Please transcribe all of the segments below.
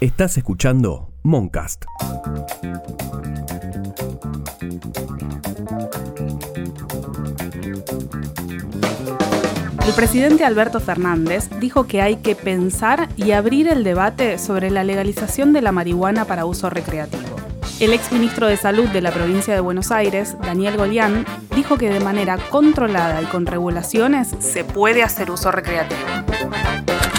Estás escuchando Moncast. El presidente Alberto Fernández dijo que hay que pensar y abrir el debate sobre la legalización de la marihuana para uso recreativo. El exministro de Salud de la provincia de Buenos Aires, Daniel Golián, dijo que de manera controlada y con regulaciones se puede hacer uso recreativo.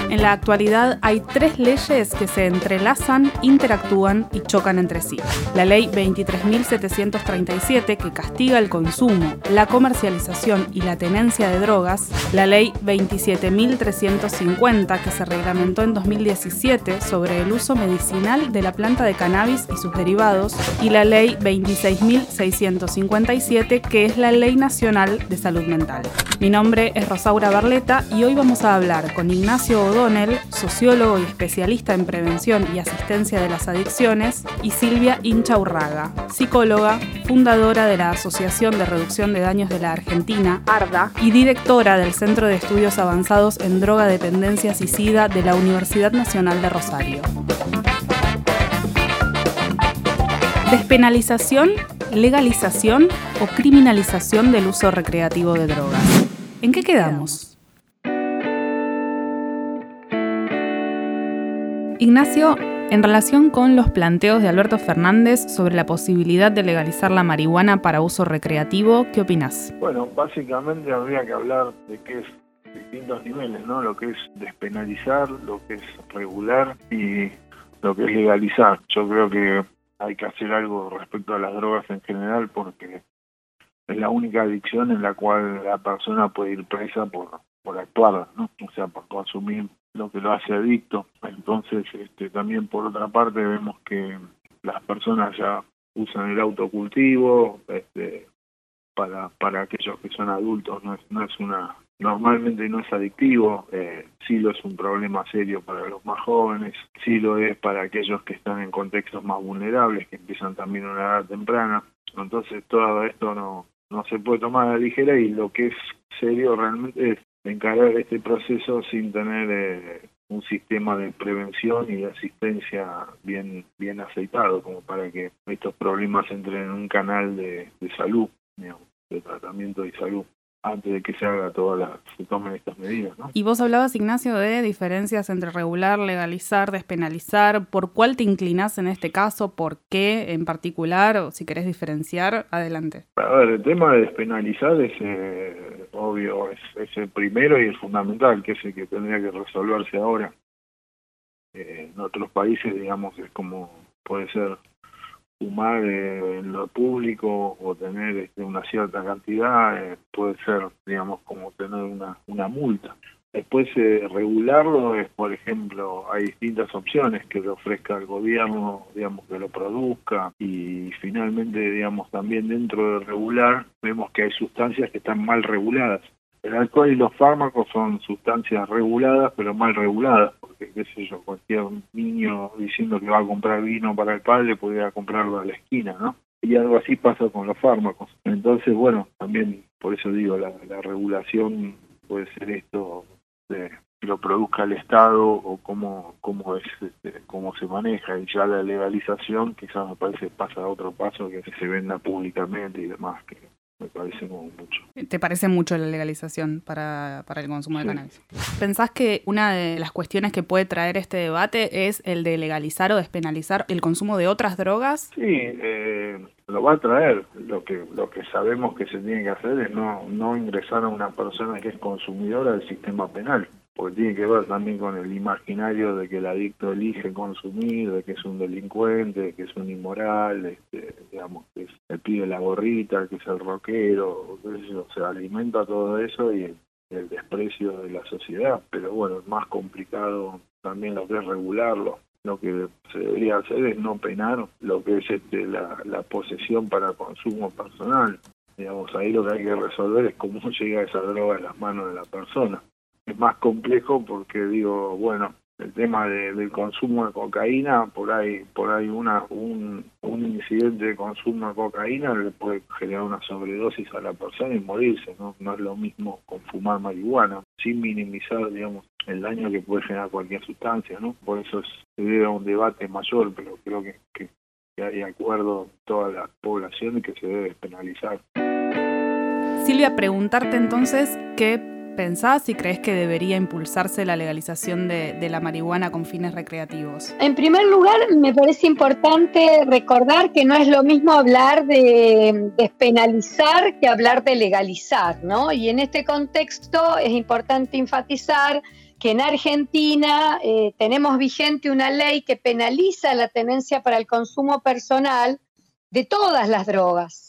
En la actualidad hay tres leyes que se entrelazan, interactúan y chocan entre sí. La ley 23.737 que castiga el consumo, la comercialización y la tenencia de drogas, la ley 27.350 que se reglamentó en 2017 sobre el uso medicinal de la planta de cannabis y sus derivados y la ley 26.657 que es la Ley Nacional de Salud Mental. Mi nombre es Rosaura Barleta y hoy vamos a hablar con Ignacio O'Donnell, sociólogo y especialista en prevención y asistencia de las adicciones, y Silvia Inchaurraga, psicóloga, fundadora de la Asociación de Reducción de Daños de la Argentina, ARDA, y directora del Centro de Estudios Avanzados en Droga, Dependencias y SIDA de la Universidad Nacional de Rosario. Despenalización, legalización o criminalización del uso recreativo de drogas. ¿En qué quedamos? Ignacio, en relación con los planteos de Alberto Fernández sobre la posibilidad de legalizar la marihuana para uso recreativo, ¿qué opinas? Bueno, básicamente habría que hablar de qué es distintos niveles, ¿no? Lo que es despenalizar, lo que es regular y lo que es legalizar. Yo creo que hay que hacer algo respecto a las drogas en general porque es la única adicción en la cual la persona puede ir presa por, por actuar, ¿no? O sea, por consumir lo que lo hace adicto. Entonces, este, también por otra parte vemos que las personas ya usan el autocultivo, este, para, para aquellos que son adultos no es, no es una normalmente no es adictivo, eh, sí lo es un problema serio para los más jóvenes, sí lo es para aquellos que están en contextos más vulnerables, que empiezan también a una edad temprana. Entonces todo esto no, no se puede tomar a la ligera y lo que es serio realmente es encarar este proceso sin tener eh, un sistema de prevención y de asistencia bien bien aceitado como para que estos problemas entren en un canal de, de salud, de tratamiento y salud antes de que se haga todas las, se tomen estas medidas. ¿no? Y vos hablabas, Ignacio, de diferencias entre regular, legalizar, despenalizar. ¿Por cuál te inclinás en este caso? ¿Por qué en particular? O si querés diferenciar, adelante. A ver, el tema de despenalizar es eh, obvio, es, es, el primero y el fundamental, que es el que tendría que resolverse ahora. Eh, en otros países, digamos, es como puede ser fumar eh, en lo público o tener este, una cierta cantidad eh, puede ser, digamos, como tener una, una multa. Después eh, regularlo es, por ejemplo, hay distintas opciones que le ofrezca el gobierno, digamos, que lo produzca y finalmente, digamos, también dentro de regular vemos que hay sustancias que están mal reguladas. El alcohol y los fármacos son sustancias reguladas, pero mal reguladas, porque, qué sé yo, cualquier niño diciendo que va a comprar vino para el padre podría comprarlo a la esquina, ¿no? Y algo así pasa con los fármacos. Entonces, bueno, también por eso digo, la, la regulación puede ser esto que lo produzca el Estado o cómo, cómo, es, este, cómo se maneja. Y ya la legalización quizás me parece pasa a otro paso que se venda públicamente y demás, que me parece mucho. ¿Te parece mucho la legalización para, para el consumo de cannabis? ¿Pensás que una de las cuestiones que puede traer este debate es el de legalizar o despenalizar el consumo de otras drogas? Sí, eh, lo va a traer. Lo que lo que sabemos que se tiene que hacer es no, no ingresar a una persona que es consumidora del sistema penal porque tiene que ver también con el imaginario de que el adicto elige consumir, de que es un delincuente, de que es un inmoral, este, digamos, que es el la gorrita, que es el rockero, o sea, alimenta todo eso y el, desprecio de la sociedad, pero bueno, es más complicado también lo que es regularlo. Lo que se debería hacer es no penar lo que es este, la posesión para consumo personal. Digamos, ahí lo que hay que resolver es cómo llega esa droga a las manos de la persona es más complejo porque digo, bueno, el tema del consumo de cocaína, por ahí por ahí una un, incidente de consumo de cocaína le puede generar una sobredosis a la persona y morirse, ¿no? No es lo mismo con fumar marihuana, sin minimizar, digamos, el daño que puede generar cualquier sustancia, ¿no? Por eso es, se debe a un debate mayor, pero creo que, hay acuerdo en toda la población que se debe penalizar. Silvia, preguntarte entonces qué pensás y crees que debería impulsarse la legalización de, la marihuana con fines recreativos? En primer lugar, me parece importante recordar que no es lo mismo hablar de despenalizar que hablar de legalizar, ¿no? Y en este contexto es importante enfatizar que en Argentina eh, tenemos vigente una ley que penaliza la tenencia para el consumo personal de todas las drogas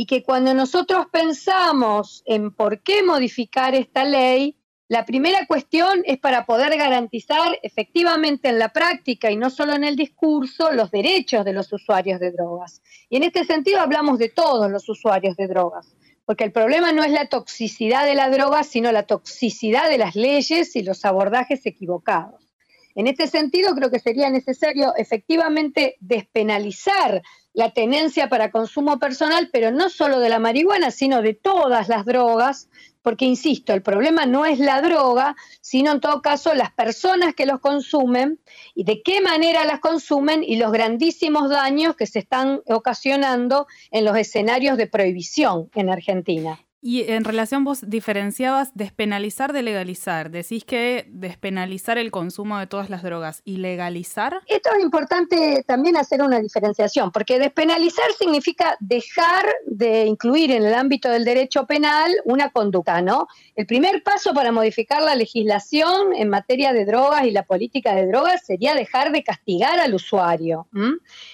y que cuando nosotros pensamos en por qué modificar esta ley, la primera cuestión es para poder garantizar efectivamente en la práctica y no solo en el discurso los derechos de los usuarios de drogas. Y en este sentido hablamos de todos los usuarios de drogas, porque el problema no es la toxicidad de la droga, sino la toxicidad de las leyes y los abordajes equivocados. En este sentido, creo que sería necesario efectivamente despenalizar la tenencia para consumo personal, pero no solo de la marihuana, sino de todas las drogas, porque, insisto, el problema no es la droga, sino en todo caso las personas que los consumen y de qué manera las consumen y los grandísimos daños que se están ocasionando en los escenarios de prohibición en Argentina. Y en relación vos diferenciabas despenalizar de legalizar. Decís que despenalizar el consumo de todas las drogas y legalizar. Esto es importante también hacer una diferenciación, porque despenalizar significa dejar de incluir en el ámbito del derecho penal una conducta, ¿no? El primer paso para modificar la legislación en materia de drogas y la política de drogas sería dejar de castigar al usuario.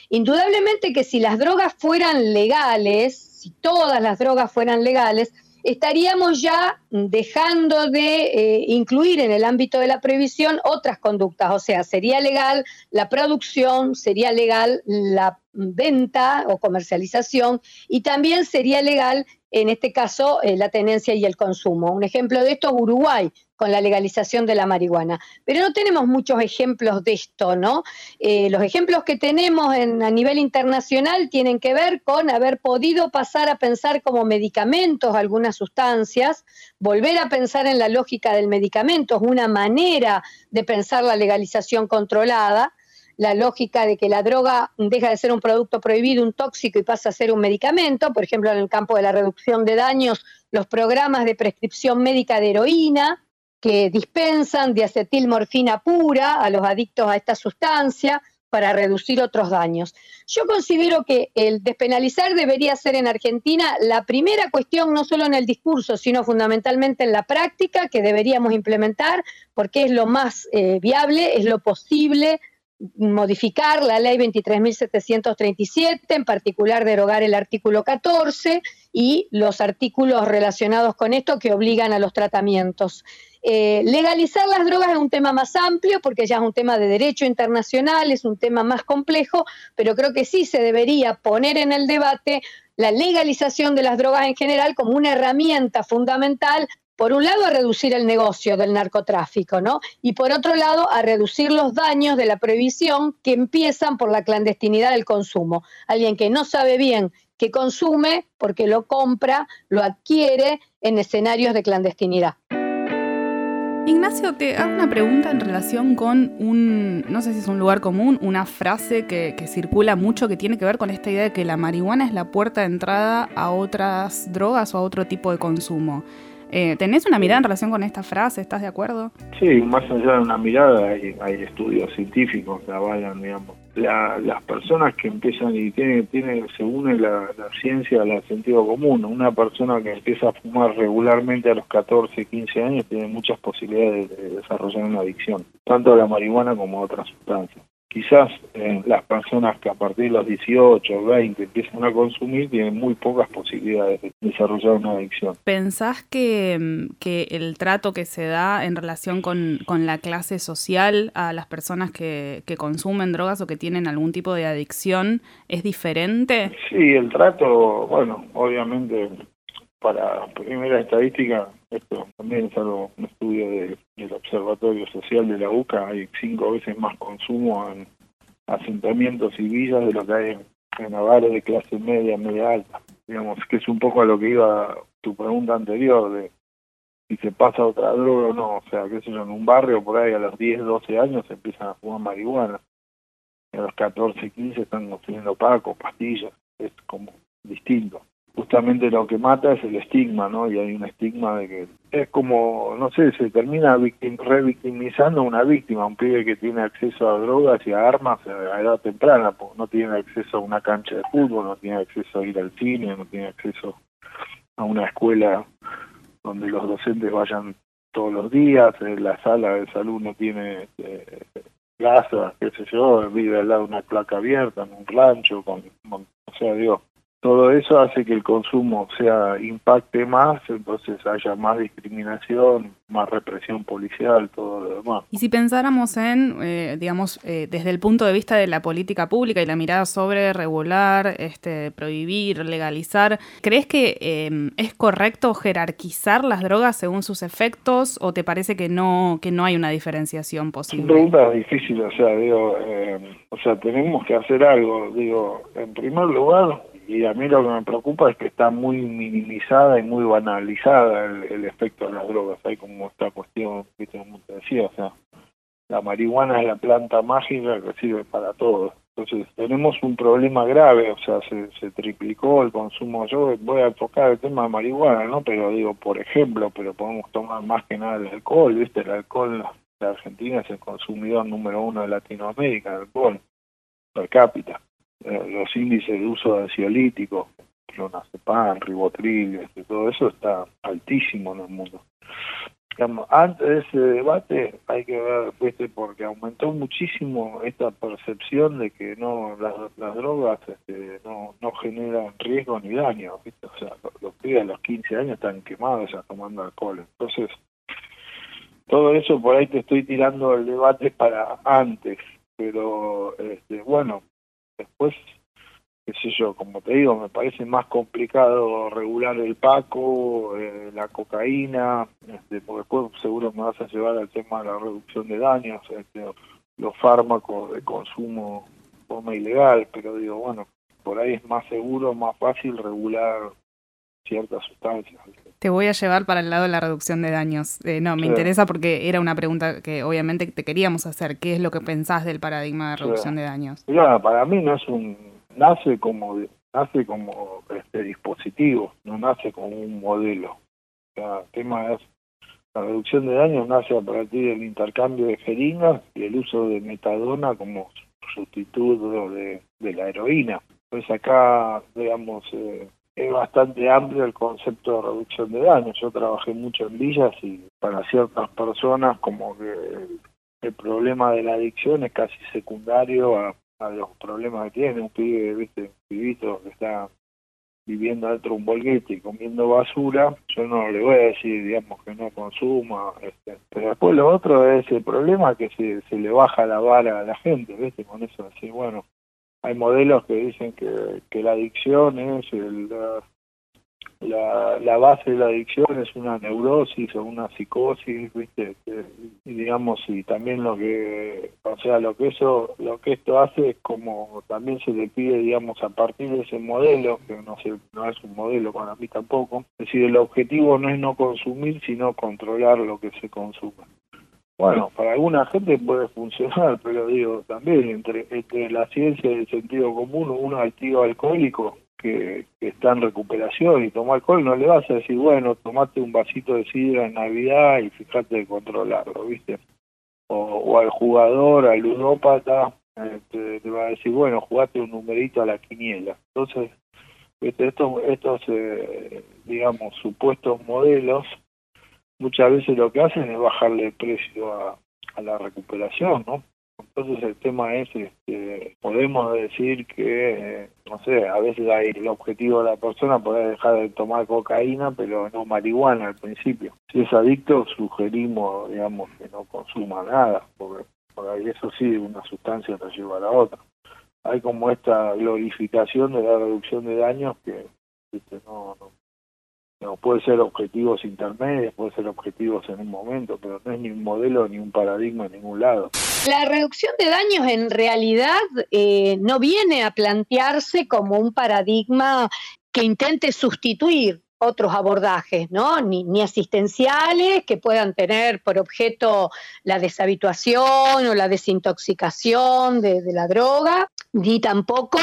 Indudablemente que si las drogas fueran legales, si todas las drogas fueran legales, estaríamos ya dejando de eh, incluir en el ámbito de la prohibición otras conductas, o sea, sería legal la producción, sería legal la venta o comercialización y también sería legal en este caso eh, la tenencia y el consumo. Un ejemplo de esto es Uruguay, con la legalización de la marihuana. Pero no tenemos muchos ejemplos de esto, ¿no? Eh, los ejemplos que tenemos en, a nivel internacional tienen que ver con haber podido pasar a pensar como medicamentos algunas sustancias, volver a pensar en la lógica del medicamento, es una manera de pensar la legalización controlada la lógica de que la droga deja de ser un producto prohibido, un tóxico y pasa a ser un medicamento, por ejemplo, en el campo de la reducción de daños, los programas de prescripción médica de heroína que dispensan de acetilmorfina pura a los adictos a esta sustancia para reducir otros daños. Yo considero que el despenalizar debería ser en Argentina la primera cuestión, no solo en el discurso, sino fundamentalmente en la práctica que deberíamos implementar, porque es lo más eh, viable, es lo posible modificar la ley 23.737, en particular derogar el artículo 14 y los artículos relacionados con esto que obligan a los tratamientos. Eh, legalizar las drogas es un tema más amplio porque ya es un tema de derecho internacional, es un tema más complejo, pero creo que sí se debería poner en el debate la legalización de las drogas en general como una herramienta fundamental por un lado, a reducir el negocio del narcotráfico, ¿no? Y por otro lado, a reducir los daños de la prohibición que empiezan por la clandestinidad del consumo. Alguien que no sabe bien que consume porque lo compra, lo adquiere en escenarios de clandestinidad. Ignacio, te hago una pregunta en relación con un, no sé si es un lugar común, una frase que, que, circula mucho que tiene que ver con esta idea de que la marihuana es la puerta de entrada a otras drogas o a otro tipo de consumo. Eh, ¿Tenés una mirada en relación con esta frase? ¿Estás de acuerdo? Sí, más allá de una mirada hay, estudios científicos que avalan, digamos. las personas que empiezan y tiene, tiene se une la, ciencia al sentido común. Una persona que empieza a fumar regularmente a los 14, 15 años tiene muchas posibilidades de desarrollar una adicción, tanto a la marihuana como a otras sustancias quizás eh, las personas que a partir de los 18 o 20 empiezan a consumir tienen muy pocas posibilidades de desarrollar una adicción. ¿Pensás que, mm, que el trato que se da en relación con, con la clase social a las personas que, que, consumen drogas o que tienen algún tipo de adicción es diferente? Sí, el trato, bueno, obviamente para primera estadística, esto también es algo, un estudio del Observatorio Social de la UCA, hay cinco veces más consumo en asentamientos y villas de lo que hay en, hogares de clase media, media alta. Digamos que es un poco a lo que iba tu pregunta anterior de si se pasa otra droga o no. O sea, qué sé en un barrio por ahí a los 10, 12 años se empiezan a fumar marihuana. Y a los 14, 15 están consumiendo paco, pastillas. Es como distinto. Justamente lo que mata es el estigma, ¿no? Y hay un estigma de que es como, no sé, se termina victim, revictimizando a una víctima, un pibe que tiene acceso a drogas y a armas a edad temprana, no tiene acceso a una cancha de fútbol, no tiene acceso a ir al cine, no tiene acceso a una escuela donde los docentes vayan todos los días, la sala de salud no tiene eh, qué sé yo, vive al lado de una placa abierta, en un rancho, con, o sea, digo, todo eso hace que el consumo sea impacte más, entonces haya más discriminación, más represión policial, todo lo demás. Y si pensáramos en, eh, digamos, eh, desde el punto de vista de la política pública y la mirada sobre regular, este, prohibir, legalizar, ¿crees que eh, es correcto jerarquizar las drogas según sus efectos o te parece que no que no hay una diferenciación posible? Son preguntas difíciles, o sea, digo, o sea, tenemos que hacer algo, digo, en primer lugar y a mí lo que me preocupa es que está muy minimizada y muy banalizada el, efecto de las drogas. Hay como esta cuestión, ¿viste? como decía, o sea, la marihuana es la planta mágica que sirve para todo. Entonces tenemos un problema grave, o sea, se, triplicó el consumo. Yo voy a enfocar el tema de marihuana, ¿no? Pero digo, por ejemplo, pero podemos tomar más que nada el alcohol, ¿viste? El alcohol, la Argentina es el consumidor número uno de Latinoamérica, el alcohol per cápita los índices de uso de ansiolíticos, clonazepam, ribotril, este, todo eso está altísimo en el mundo. antes de ese debate hay que ver, ¿viste? porque aumentó muchísimo esta percepción de que no las, drogas este, no, no generan riesgo ni daño. ¿viste? O sea, los, pibes a los 15 años están quemados ya tomando alcohol. Entonces, todo eso por ahí te estoy tirando el debate para antes, pero este, bueno, Después, qué sé yo, como te digo, me parece más complicado regular el paco, eh, la cocaína, este, porque después seguro me vas a llevar al tema de la reducción de daños, este, los fármacos de consumo de forma ilegal, pero digo, bueno, por ahí es más seguro, más fácil regular ciertas sustancias. Te voy a llevar para el lado de la reducción de daños. Eh, no, me interesa porque era una pregunta que obviamente te queríamos hacer. ¿Qué es lo que pensás del paradigma de reducción de daños? Claro, para mí no es un nace como nace como este dispositivo, no nace como un modelo. el tema es la reducción de daños nace a partir del intercambio de jeringas y el uso de metadona como sustituto de, de la heroína. Pues acá, digamos, eh, es bastante amplio el concepto de reducción de daños. Yo trabajé mucho en villas y para ciertas personas como que el problema de la adicción es casi secundario a, los problemas que tiene un pibe, viste, un pibito que está viviendo dentro de un bolguete y comiendo basura, yo no le voy a decir, digamos, que no consuma, este, pero después lo otro es el problema que se, le baja la vara a la gente, ¿viste? Con eso, así, bueno, hay modelos que dicen que, que la adicción es el, la, la, base de la adicción es una neurosis o una psicosis, ¿viste? Y digamos, y también lo que, o sea, lo que eso, lo que esto hace es como también se le pide, digamos, a partir de ese modelo, que no sé, no es un modelo para mí tampoco, es decir, el objetivo no es no consumir, sino controlar lo que se consume. Bueno, para alguna gente puede funcionar, pero digo, también entre, entre la ciencia y el sentido común, uno activo alcohólico que, está en recuperación y toma alcohol, no le vas a decir, bueno, tomate un vasito de sidra en Navidad y fíjate de controlarlo, ¿viste? O, al jugador, al ludópata, este, te va a decir, bueno, jugate un numerito a la quiniela. Entonces, estos, estos eh, digamos, supuestos modelos muchas veces lo que hacen es bajarle el precio a, la recuperación, ¿no? Entonces el tema es, este, podemos decir que, no sé, a veces hay el objetivo de la persona poder dejar de tomar cocaína, pero no marihuana al principio. Si es adicto, sugerimos, digamos, que no consuma nada, porque, eso sí, una sustancia te lleva a la otra. Hay como esta glorificación de la reducción de daños que no, no, No, puede ser objetivos intermedios, puede ser objetivos en un momento, pero no es ni un modelo ni un paradigma en ningún lado. La reducción de daños en realidad eh, no viene a plantearse como un paradigma que intente sustituir otros abordajes, ¿no? Ni, asistenciales que puedan tener por objeto la deshabituación o la desintoxicación de, la droga, ni tampoco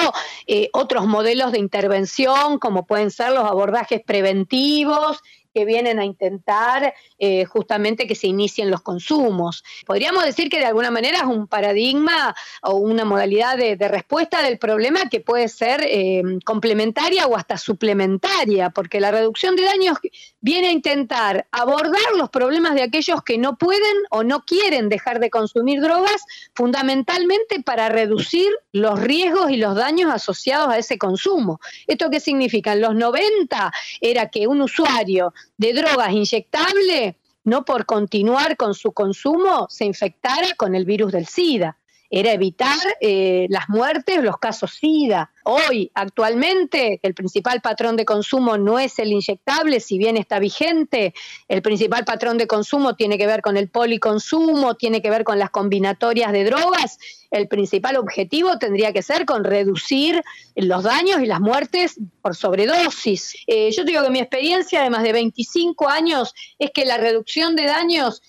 eh, otros modelos de intervención como pueden ser los abordajes preventivos que vienen a intentar eh, justamente que se inicien los consumos. Podríamos decir que de alguna manera es un paradigma o una modalidad de, respuesta del problema que puede ser eh, complementaria o hasta suplementaria, porque la reducción de daños viene a intentar abordar los problemas de aquellos que no pueden o no quieren dejar de consumir drogas, fundamentalmente para reducir los riesgos y los daños asociados a ese consumo. ¿Esto qué significa? En los 90 era que un usuario de drogas inyectables, no por continuar con su consumo, se infectara con el virus del SIDA. Era evitar eh, las muertes, los casos SIDA. Hoy, actualmente, el principal patrón de consumo no es el inyectable, si bien está vigente, el principal patrón de consumo tiene que ver con el policonsumo, tiene que ver con las combinatorias de drogas. El principal objetivo tendría que ser con reducir los daños y las muertes por sobredosis. Eh, yo digo que mi experiencia de más de 25 años es que la reducción de daños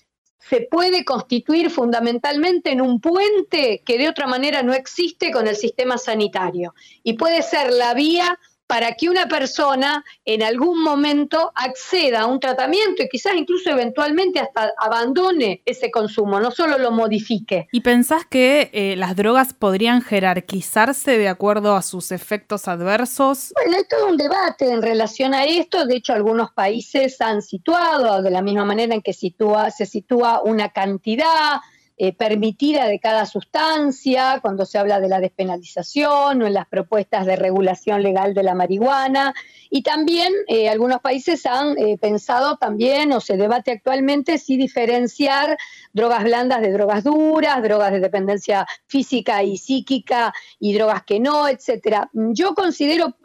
se puede constituir fundamentalmente en un puente que de otra manera no existe con el sistema sanitario. Y puede ser la vía para que una persona en algún momento acceda a un tratamiento y quizás incluso eventualmente hasta abandone ese consumo, no solo lo modifique. ¿Y pensás que eh, las drogas podrían jerarquizarse de acuerdo a sus efectos adversos? Bueno, hay todo un debate en relación a esto. De hecho, algunos países han situado, de la misma manera en que sitúa, se sitúa una cantidad eh, permitida de cada sustancia, cuando se habla de la despenalización o en las propuestas de regulación legal de la marihuana. Y también eh, algunos países han eh, pensado también, o se debate actualmente, si diferenciar drogas blandas de drogas duras, drogas de dependencia física y psíquica y drogas que no, etcétera. Yo considero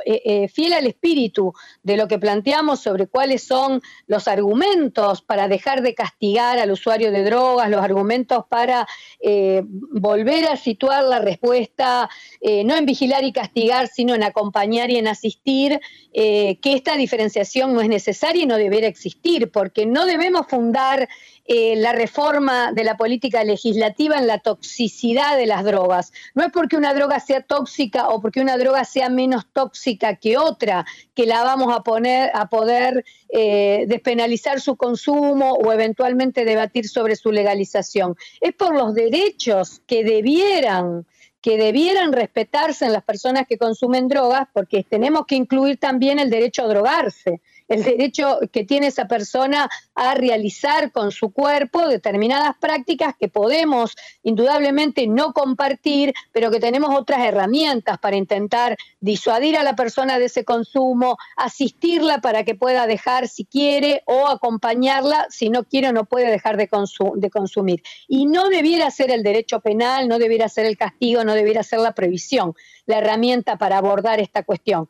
fiel al espíritu de lo que planteamos sobre cuáles son los argumentos para dejar de castigar al usuario de drogas, los argumentos para para eh, volver a situar la respuesta, eh, no en vigilar y castigar, sino en acompañar y en asistir, eh, que esta diferenciación no es necesaria y no debería existir, porque no debemos fundar la reforma de la política legislativa en la toxicidad de las drogas. No es porque una droga sea tóxica o porque una droga sea menos tóxica que otra que la vamos a poner a poder despenalizar su consumo o eventualmente debatir sobre su legalización. Es por los derechos que debieran que debieran respetarse en las personas que consumen drogas, porque tenemos que incluir también el derecho a drogarse el derecho que tiene esa persona a realizar con su cuerpo determinadas prácticas que podemos indudablemente no compartir, pero que tenemos otras herramientas para intentar disuadir a la persona de ese consumo, asistirla para que pueda dejar si quiere o acompañarla si no quiere o no puede dejar de, de consumir. Y no debiera ser el derecho penal, no debiera ser el castigo, no debiera ser la previsión la herramienta para abordar esta cuestión.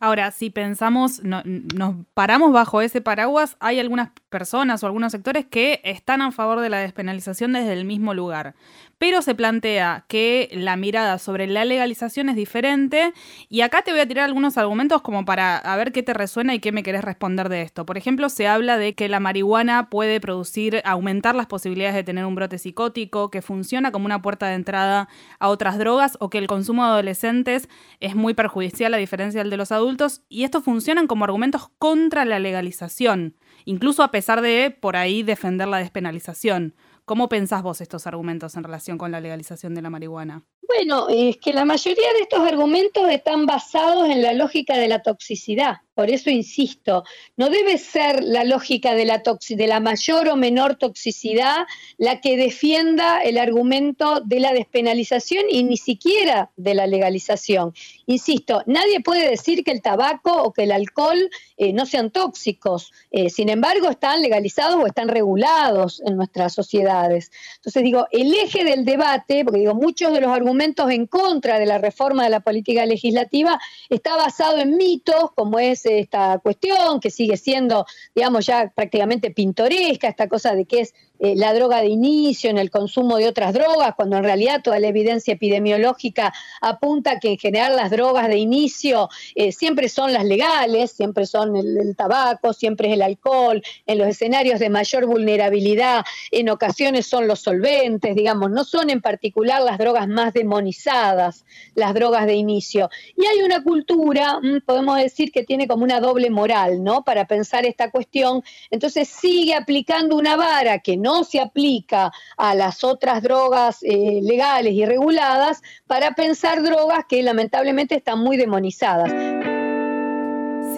Ahora, si pensamos, nos paramos bajo ese paraguas, hay algunas personas o algunos sectores que están a favor de la despenalización desde el mismo lugar pero se plantea que la mirada sobre la legalización es diferente y acá te voy a tirar algunos argumentos como para ver qué te resuena y qué me querés responder de esto. Por ejemplo, se habla de que la marihuana puede producir, aumentar las posibilidades de tener un brote psicótico, que funciona como una puerta de entrada a otras drogas o que el consumo de adolescentes es muy perjudicial a diferencia del de los adultos y estos funcionan como argumentos contra la legalización, incluso a pesar de por ahí defender la despenalización. ¿Cómo pensás vos estos argumentos en relación con la legalización de la marihuana? Bueno, es que la mayoría de estos argumentos están basados en la lógica de la toxicidad. Por eso insisto, no debe ser la lógica de la, de la mayor o menor toxicidad la que defienda el argumento de la despenalización y ni siquiera de la legalización. Insisto, nadie puede decir que el tabaco o que el alcohol eh, no sean tóxicos. Eh, sin embargo, están legalizados o están regulados en nuestras sociedades. Entonces digo, el eje del debate, porque digo, muchos de los argumentos en contra de la reforma de la política legislativa está basado en mitos, como es esta cuestión, que sigue siendo, digamos, ya prácticamente pintoresca, esta cosa de que es eh, la droga de inicio, en el consumo de otras drogas, cuando en realidad toda la evidencia epidemiológica apunta que en general las drogas de inicio eh, siempre son las legales, siempre son el, tabaco, siempre es el alcohol, en los escenarios de mayor vulnerabilidad, en ocasiones son los solventes, digamos, no son en particular las drogas más demonizadas, las drogas de inicio. Y hay una cultura, mm, podemos decir, que tiene como una doble moral, ¿no? Para pensar esta cuestión, entonces sigue aplicando una vara que no no se aplica a las otras drogas eh, legales y reguladas para pensar drogas que lamentablemente están muy demonizadas.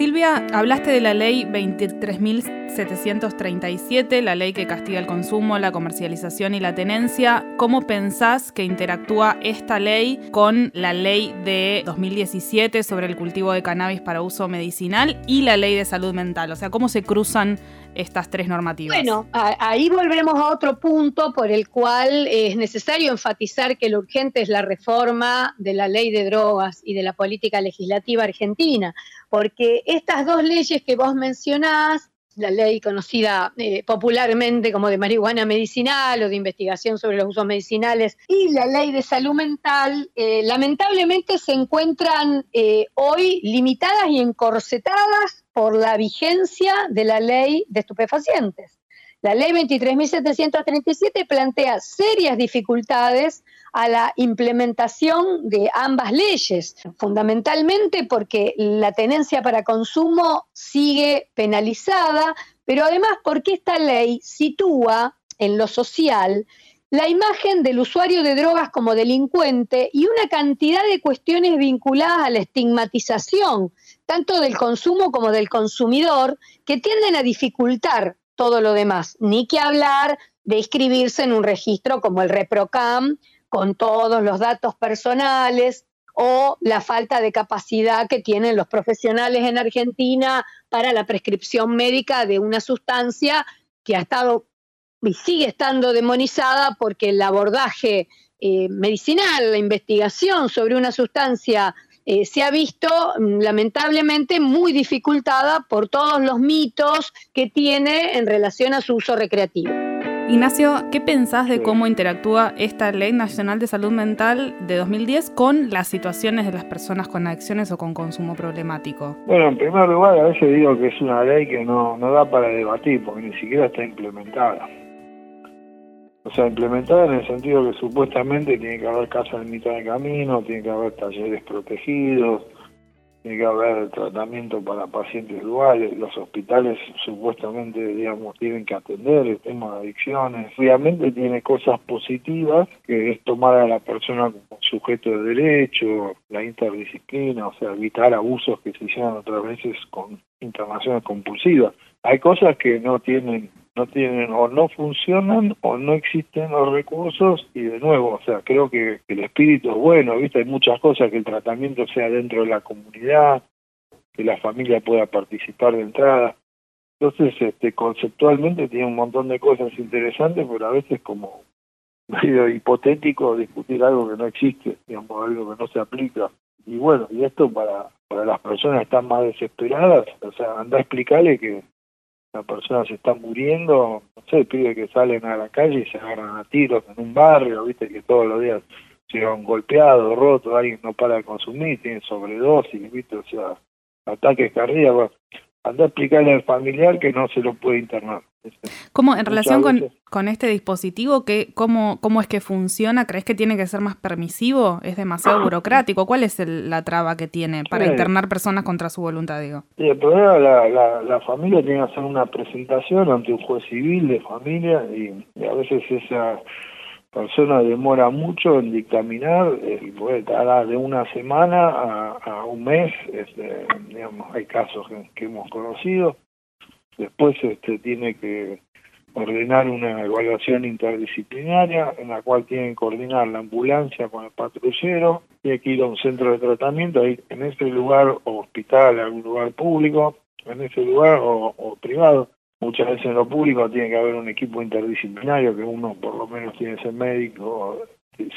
Silvia, hablaste de la ley 23.737, la ley que castiga el consumo, la comercialización y la tenencia. ¿Cómo pensás que interactúa esta ley con la ley de 2017 sobre el cultivo de cannabis para uso medicinal y la ley de salud mental? O sea, ¿cómo se cruzan estas tres normativas? Bueno, ahí volveremos a otro punto por el cual es necesario enfatizar que lo urgente es la reforma de la ley de drogas y de la política legislativa argentina, porque estas dos leyes que vos mencionás, la ley conocida eh, popularmente como de marihuana medicinal o de investigación sobre los usos medicinales y la ley de salud mental, eh, lamentablemente se encuentran eh, hoy limitadas y encorsetadas por la vigencia de la ley de estupefacientes. La ley 23.737 plantea serias dificultades a la implementación de ambas leyes, fundamentalmente porque la tenencia para consumo sigue penalizada, pero además porque esta ley sitúa en lo social la imagen del usuario de drogas como delincuente y una cantidad de cuestiones vinculadas a la estigmatización, tanto del consumo como del consumidor, que tienden a dificultar todo lo demás, ni que hablar de inscribirse en un registro como el ReproCam, con todos los datos personales o la falta de capacidad que tienen los profesionales en Argentina para la prescripción médica de una sustancia que ha estado y sigue estando demonizada porque el abordaje eh, medicinal, la investigación sobre una sustancia eh, se ha visto mm, lamentablemente muy dificultada por todos los mitos que tiene en relación a su uso recreativo. Ignacio, ¿qué pensás de cómo interactúa esta Ley Nacional de Salud Mental de 2010 con las situaciones de las personas con adicciones o con consumo problemático? Bueno, en primer lugar, a veces digo que es una ley que no, no da para debatir porque ni siquiera está implementada. O sea, implementada en el sentido que supuestamente tiene que haber casas en mitad de camino, tiene que haber talleres protegidos, tiene que haber tratamiento para pacientes duales, los hospitales supuestamente, digamos, tienen que atender el tema de adicciones. Obviamente tiene cosas positivas, que es tomar a la persona como sujeto de derecho, la interdisciplina, o sea, evitar abusos que se hicieron otras veces con internaciones compulsivas. Hay cosas que no tienen no tienen o no funcionan o no existen los recursos y de nuevo, o sea, creo que, el espíritu es bueno, ¿viste? Hay muchas cosas que el tratamiento sea dentro de la comunidad, que la familia pueda participar de entrada. Entonces, este, conceptualmente tiene un montón de cosas interesantes, pero a veces como medio hipotético discutir algo que no existe, digamos, algo que no se aplica. Y bueno, y esto para, para las personas que están más desesperadas, o sea, anda a explicarle que la persona se está muriendo, no sé, pide que salen a la calle y se agarran a tiros en un barrio, viste que todos los días llegan golpeados, rotos, alguien no para de consumir, tiene sobredosis, viste, o sea, ataques cardíacos. Anda a explicarle al familiar que no se lo puede internar. ¿Cómo, en relación con, este dispositivo, ¿qué, cómo, cómo es que funciona? ¿Crees que tiene que ser más permisivo? ¿Es demasiado burocrático? ¿Cuál es la traba que tiene para internar personas contra su voluntad, digo? Sí, el problema la, la, la, familia tiene que hacer una presentación ante un juez civil de familia y, a veces esa persona demora mucho en dictaminar, y puede tardar de una semana a, un mes, este, digamos, hay casos que hemos conocido, Después este, tiene que ordenar una evaluación interdisciplinaria en la cual tiene que coordinar la ambulancia con el patrullero, tiene que ir a un centro de tratamiento, ahí, en ese lugar o hospital, algún lugar público, en ese lugar o, privado. Muchas veces en lo público tiene que haber un equipo interdisciplinario, que uno por lo menos tiene que ser médico,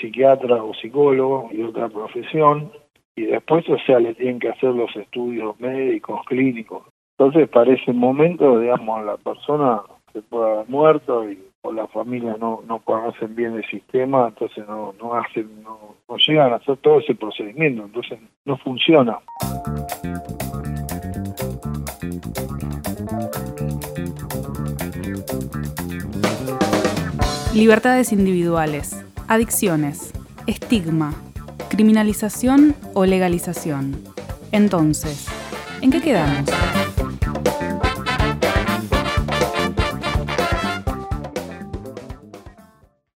psiquiatra o psicólogo y otra profesión, y después, o sea, le tienen que hacer los estudios médicos, clínicos. Entonces, para ese momento, digamos, la persona se puede haber muerto y o la familia no, no conocen bien el sistema, entonces no, no hacen, no, no llegan a hacer todo ese procedimiento, entonces no funciona. Libertades individuales, adicciones, estigma, criminalización o legalización. Entonces, ¿en qué quedamos?